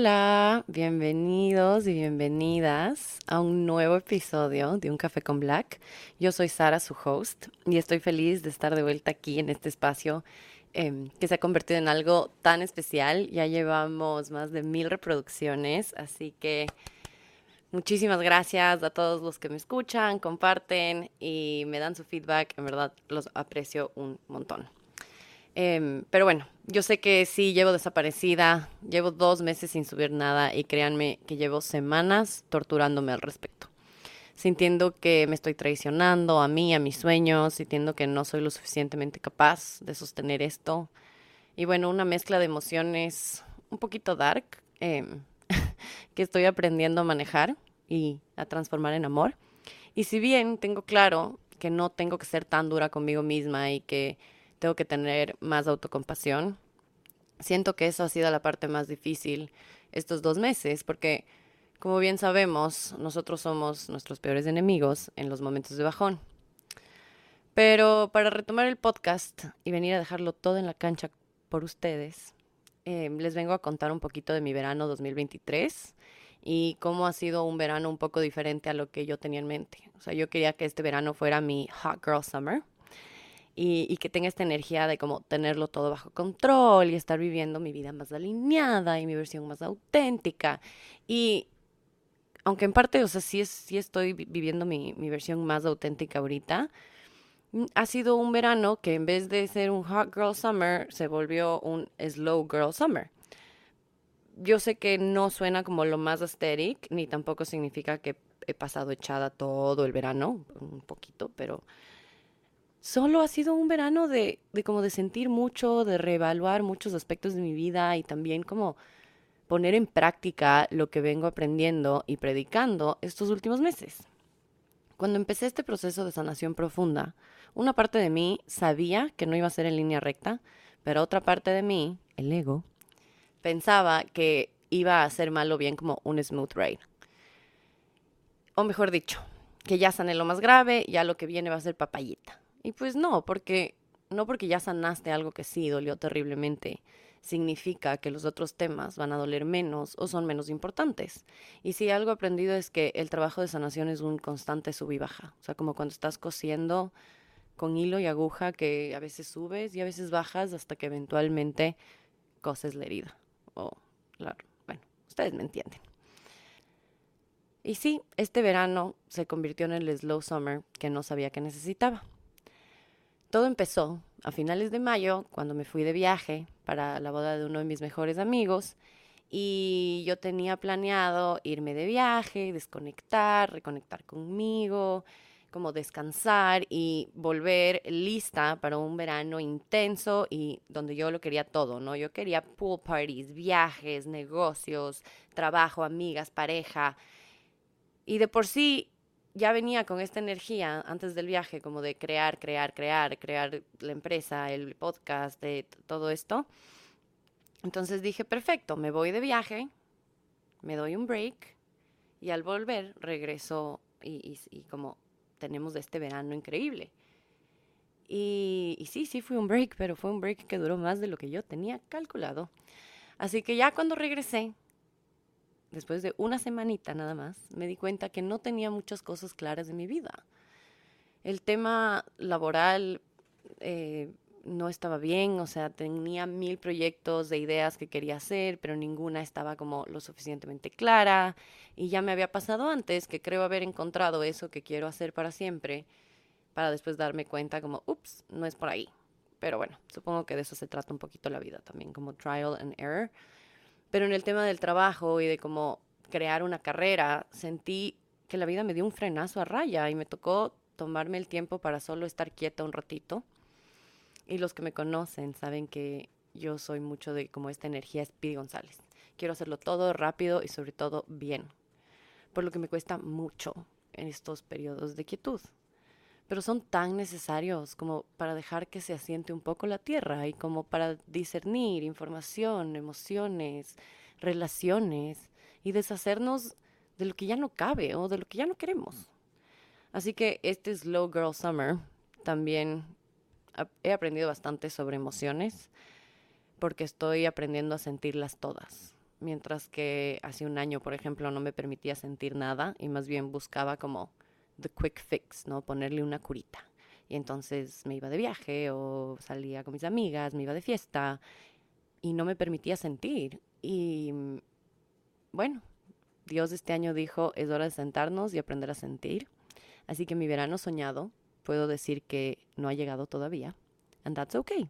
Hola, bienvenidos y bienvenidas a un nuevo episodio de Un Café con Black. Yo soy Sara, su host, y estoy feliz de estar de vuelta aquí en este espacio em, que se ha convertido en algo tan especial. Ya llevamos más de mil reproducciones, así que muchísimas gracias a todos los que me escuchan, comparten y me dan su feedback. En verdad, los aprecio un montón. Em, pero bueno, yo sé que sí, llevo desaparecida, llevo dos meses sin subir nada y créanme que llevo semanas torturándome al respecto. Sintiendo que me estoy traicionando a mí, a mis sueños, sintiendo que no soy lo suficientemente capaz de sostener esto. Y bueno, una mezcla de emociones un poquito dark em, que estoy aprendiendo a manejar y a transformar en amor. Y si bien tengo claro que no tengo que ser tan dura conmigo misma y que tengo que tener más autocompasión. Siento que eso ha sido la parte más difícil estos dos meses, porque como bien sabemos, nosotros somos nuestros peores enemigos en los momentos de bajón. Pero para retomar el podcast y venir a dejarlo todo en la cancha por ustedes, em, les vengo a contar un poquito de mi verano 2023 y cómo ha sido un verano un poco diferente a lo que yo tenía en mente. O sea, yo quería que este verano fuera mi Hot Girl Summer y, que tenga esta energía de como tenerlo todo bajo control y estar viviendo mi vida más alineada y mi versión más auténtica. Y aunque en parte, o sea, sí, sí estoy viviendo mi, mi versión más auténtica ahorita, mm, ha sido un verano que en vez de ser un hot girl summer, se volvió un slow girl summer. Yo sé que no suena como lo más aesthetic, ni tampoco significa que he pasado echada todo el verano, un poquito, pero solo ha sido un verano de, de como de sentir mucho, de reevaluar muchos aspectos de mi vida y también como poner en práctica lo que vengo aprendiendo y predicando estos últimos meses. Cuando empecé este proceso de sanación profunda, una parte de mí sabía que no iba a ser en línea recta, pero otra parte de mí, el ego, pensaba que iba a ser malo bien como un smooth ride. O mejor dicho, que ya sané lo más grave, ya lo que viene va a ser papayita. Y pues no, porque no porque ya sanaste algo que sí dolió terriblemente, significa que los otros temas van a doler menos o son menos importantes. Y si algo aprendido es que el trabajo de sanación es un constante sub y baja. O sea, como cuando estás cosiendo con hilo y aguja que a veces subes y a veces bajas hasta que eventualmente coses la herida. O, claro, bueno, ustedes me entienden. Y sí, este verano se convirtió en el slow summer que no sabía que necesitaba. Todo empezó a finales de mayo, cuando me fui de viaje para la boda de uno de mis mejores amigos. Y yo tenía planeado irme de viaje, desconectar, reconectar conmigo, como descansar y volver lista para un verano intenso y donde yo lo quería todo, ¿no? Yo quería pool parties, viajes, negocios, trabajo, amigas, pareja. Y de por sí ya venía con esta energía antes del viaje, como de crear, crear, crear, crear la empresa, el podcast, de todo esto. Entonces dije, perfecto, me voy de viaje, me doy un break y al volver regreso y, como tenemos este verano increíble. Y, y sí, sí fue un break, pero fue un break que duró más de lo que yo tenía calculado. Así que ya cuando regresé, después de una semanita nada más, me di cuenta que no tenía muchas cosas claras de mi vida. El tema laboral eh, no estaba bien, o sea, tenía mil proyectos de ideas que quería hacer, pero ninguna estaba como lo suficientemente clara. Y ya me había pasado antes que creo haber encontrado eso que quiero hacer para siempre, para después darme cuenta como, ups, no es por ahí. Pero bueno, supongo que de eso se trata un poquito la vida también, como trial and error. Pero en el tema del trabajo y de cómo crear una carrera, sentí que la vida me dio un frenazo a raya y me tocó tomarme el tiempo para solo estar quieta un ratito. Y los que me conocen saben que yo soy mucho de como esta energía Speedy González. Quiero hacerlo todo rápido y sobre todo bien. Por lo que me cuesta mucho en estos periodos de quietud. Pero son tan necesarios como para dejar que se asiente un poco la tierra y como para discernir información, emociones, relaciones y deshacernos de lo que ya no cabe o de lo que ya no queremos. Así que este Slow Girl Summer también he aprendido bastante sobre emociones porque estoy aprendiendo a sentirlas todas. Mientras que hace un año, por ejemplo, no me permitía sentir nada y más bien buscaba como the quick fix, ¿no? Ponerle una curita. Y entonces me iba de viaje o salía con mis amigas, me iba de fiesta y no me permitía sentir. Y bueno, Dios este año dijo, es hora de sentarnos y aprender a sentir. Así que mi verano soñado, puedo decir que no ha llegado todavía. And that's okay.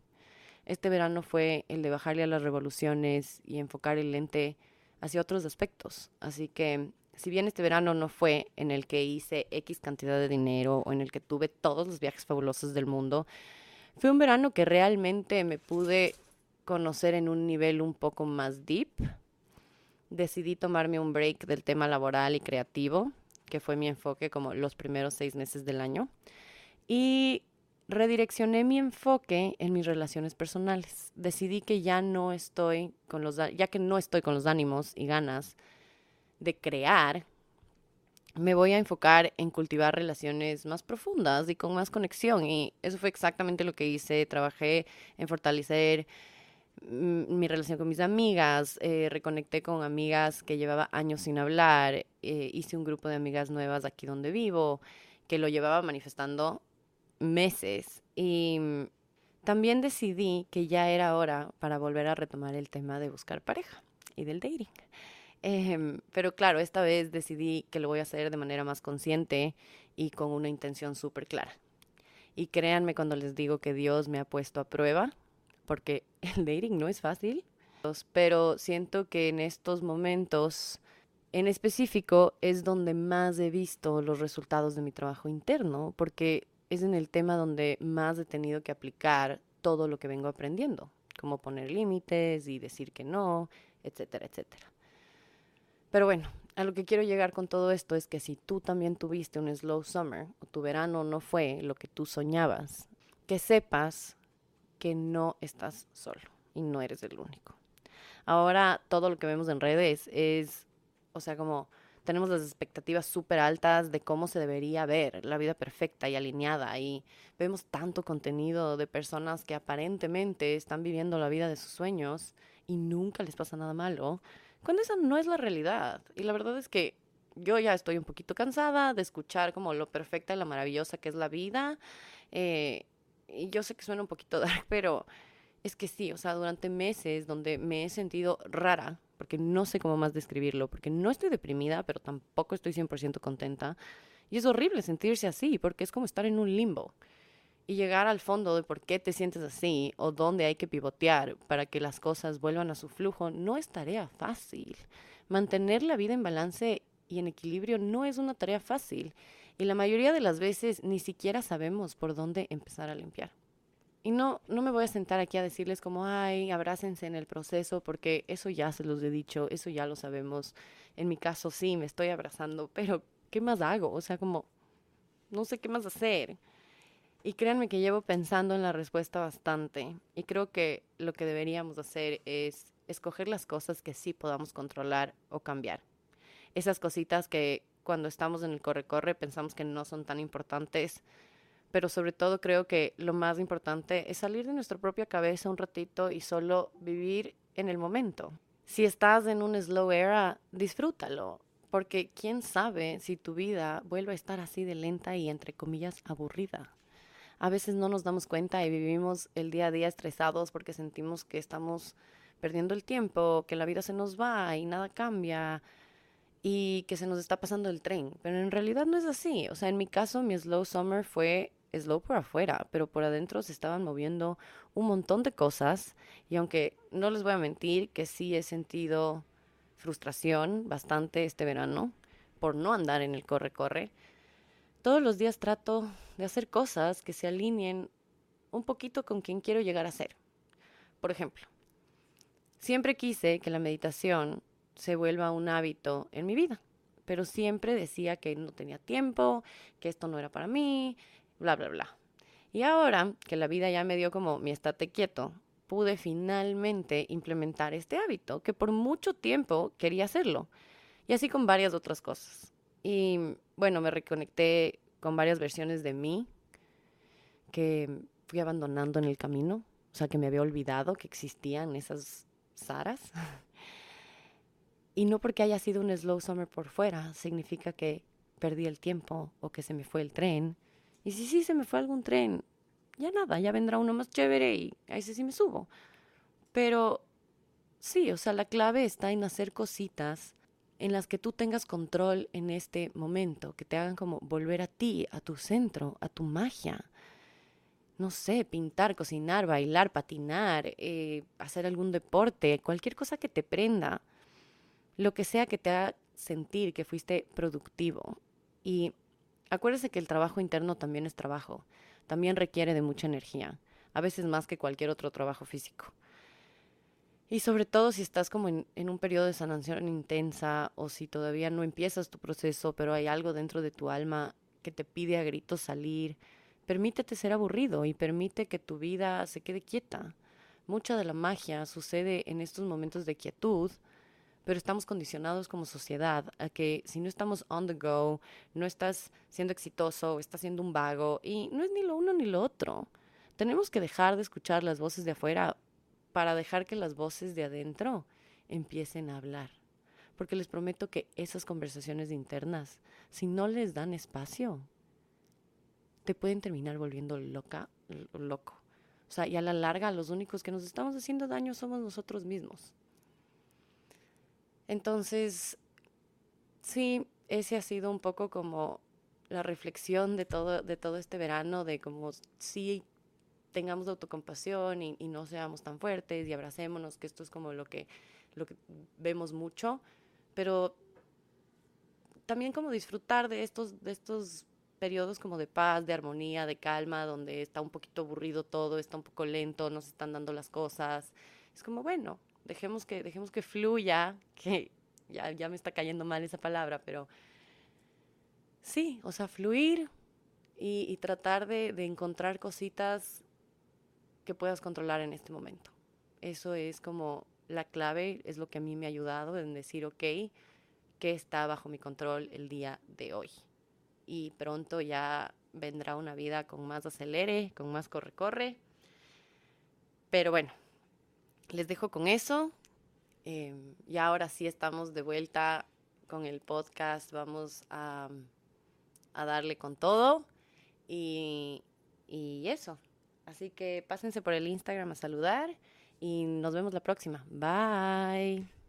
Este verano fue el de bajarle a las revoluciones y enfocar el lente hacia otros aspectos. Así que si bien este verano no fue en el que hice X cantidad de dinero o en el que tuve todos los viajes fabulosos del mundo, fue un verano que realmente me pude conocer en un nivel un poco más deep. Decidí tomarme un break del tema laboral y creativo, que fue mi enfoque como los primeros seis meses del año. Y redireccioné mi enfoque en mis relaciones personales. Decidí que ya no estoy con los, ya que no estoy con los ánimos y ganas de crear, me voy a enfocar en cultivar relaciones más profundas y con más conexión. Y eso fue exactamente lo que hice. Trabajé en fortalecer mi relación con mis amigas, eh, reconecté con amigas que llevaba años sin hablar, eh, hice un grupo de amigas nuevas aquí donde vivo, que lo llevaba manifestando meses. Y mm, también decidí que ya era hora para volver a retomar el tema de buscar pareja y del dating. Em, pero claro, esta vez decidí que lo voy a hacer de manera más consciente y con una intención súper clara. Y créanme cuando les digo que Dios me ha puesto a prueba, porque el dating no es fácil, pero siento que en estos momentos en específico es donde más he visto los resultados de mi trabajo interno, porque es en el tema donde más he tenido que aplicar todo lo que vengo aprendiendo, como poner límites y decir que no, etcétera, etcétera. Pero bueno, a lo que quiero llegar con todo esto es que si tú también tuviste un slow summer o tu verano no fue lo que tú soñabas, que sepas que no estás solo y no eres el único. Ahora todo lo que vemos en redes es, o sea, como tenemos las expectativas súper altas de cómo se debería ver la vida perfecta y alineada y vemos tanto contenido de personas que aparentemente están viviendo la vida de sus sueños y nunca les pasa nada malo cuando esa no es la realidad. Y la verdad es que yo ya estoy un poquito cansada de escuchar como lo perfecta y la maravillosa que es la vida. Eh, y yo sé que suena un poquito dark, pero es que sí, o sea, durante meses donde me he sentido rara, porque no sé cómo más describirlo, porque no estoy deprimida, pero tampoco estoy 100% contenta. Y es horrible sentirse así, porque es como estar en un limbo y llegar al fondo de por qué te sientes así o dónde hay que pivotear para que las cosas vuelvan a su flujo no es tarea fácil. Mantener la vida en balance y en equilibrio no es una tarea fácil y la mayoría de las veces ni siquiera sabemos por dónde empezar a limpiar. Y no, no me voy a sentar aquí a decirles como, ay, abrácense en el proceso, porque eso ya se los he dicho, eso ya lo sabemos. En mi caso sí, me estoy abrazando, pero ¿qué más hago? O sea, como, no sé qué más hacer. Y créanme que llevo pensando en la respuesta bastante y creo que lo que deberíamos hacer es escoger las cosas que sí podamos controlar o cambiar. Esas cositas que cuando estamos en el corre-corre pensamos que no son tan importantes, pero sobre todo creo que lo más importante es salir de nuestra propia cabeza un ratito y solo vivir en el momento. Si estás en un slow era, disfrútalo, porque quién sabe si tu vida vuelve a estar así de lenta y entre comillas aburrida a veces no nos damos cuenta y vivimos el día a día estresados porque sentimos que estamos perdiendo el tiempo, que la vida se nos va y nada cambia y que se nos está pasando el tren. Pero en realidad no es así. O sea, en mi caso, mi slow summer fue slow por afuera, pero por adentro se estaban moviendo un montón de cosas y aunque no les voy a mentir que sí he sentido frustración bastante este verano por no andar en el corre-corre, todos los días trato de hacer cosas que se alineen un poquito con quien quiero llegar a ser. Por ejemplo, siempre quise que la meditación se vuelva un hábito en mi vida, pero siempre decía que no tenía tiempo, que esto no era para mí, bla, bla, bla. Y ahora que la vida ya me dio como mi estate quieto, pude finalmente implementar este hábito, que por mucho tiempo quería hacerlo. Y así con varias otras cosas. Y bueno, me reconecté con varias versiones de mí que fui abandonando en el camino, o sea, que me había olvidado que existían esas Saras. y no porque haya sido un slow summer por fuera, significa que perdí el tiempo o que se me fue el tren. Y si sí se me fue algún tren, ya nada, ya vendrá uno más chévere y ahí sí me subo. Pero sí, o sea, la clave está en hacer cositas en las que tú tengas control en este momento, que te hagan como volver a ti, a tu centro, a tu magia no sé, pintar, cocinar, bailar, patinar, eh, hacer algún deporte, cualquier cosa que te prenda, lo que sea que te haga sentir que fuiste productivo. Y acuérdese que el trabajo interno también es trabajo, también requiere de mucha energía, a veces más que cualquier otro trabajo físico. Y sobre todo si estás como en, un periodo de sanación intensa o si todavía no empiezas tu proceso, pero hay algo dentro de tu alma que te pide a gritos salir Permítete ser aburrido y permite que tu vida se quede quieta. Mucha de la magia sucede en estos momentos de quietud, pero estamos condicionados como sociedad a que si no estamos on the go, no estás siendo exitoso, estás siendo un vago y no es ni lo uno ni lo otro. Tenemos que dejar de escuchar las voces de afuera para dejar que las voces de adentro empiecen a hablar. Porque les prometo que esas conversaciones internas, si no les dan espacio, te pueden terminar volviendo loca, loco. O sea, y a la larga los únicos que nos estamos haciendo daño somos nosotros mismos. Entonces, sí, ese ha sido un poco como la reflexión de todo, de todo este verano, de como sí tengamos autocompasión y, y, no seamos tan fuertes y abracémonos, que esto es como lo que, lo que vemos mucho, pero también como disfrutar de estos, de estos periodos como de paz, de armonía, de calma, donde está un poquito aburrido todo, está un poco lento, no se están dando las cosas. Es como, bueno, dejemos que, dejemos que fluya, que ya, ya me está cayendo mal esa palabra, pero sí, o sea, fluir y, tratar de, de encontrar cositas que puedas controlar en este momento. Eso es como la clave, es lo que a mí me ha ayudado en decir, ok, ¿qué está bajo mi control el día de hoy? y pronto ya vendrá una vida con más acelere, con más corre-corre. Pero bueno, les dejo con eso. Eh, y ahora sí estamos de vuelta con el podcast. Vamos a, darle con todo. Y eso. Así que pásense por el Instagram a saludar y nos vemos la próxima. Bye.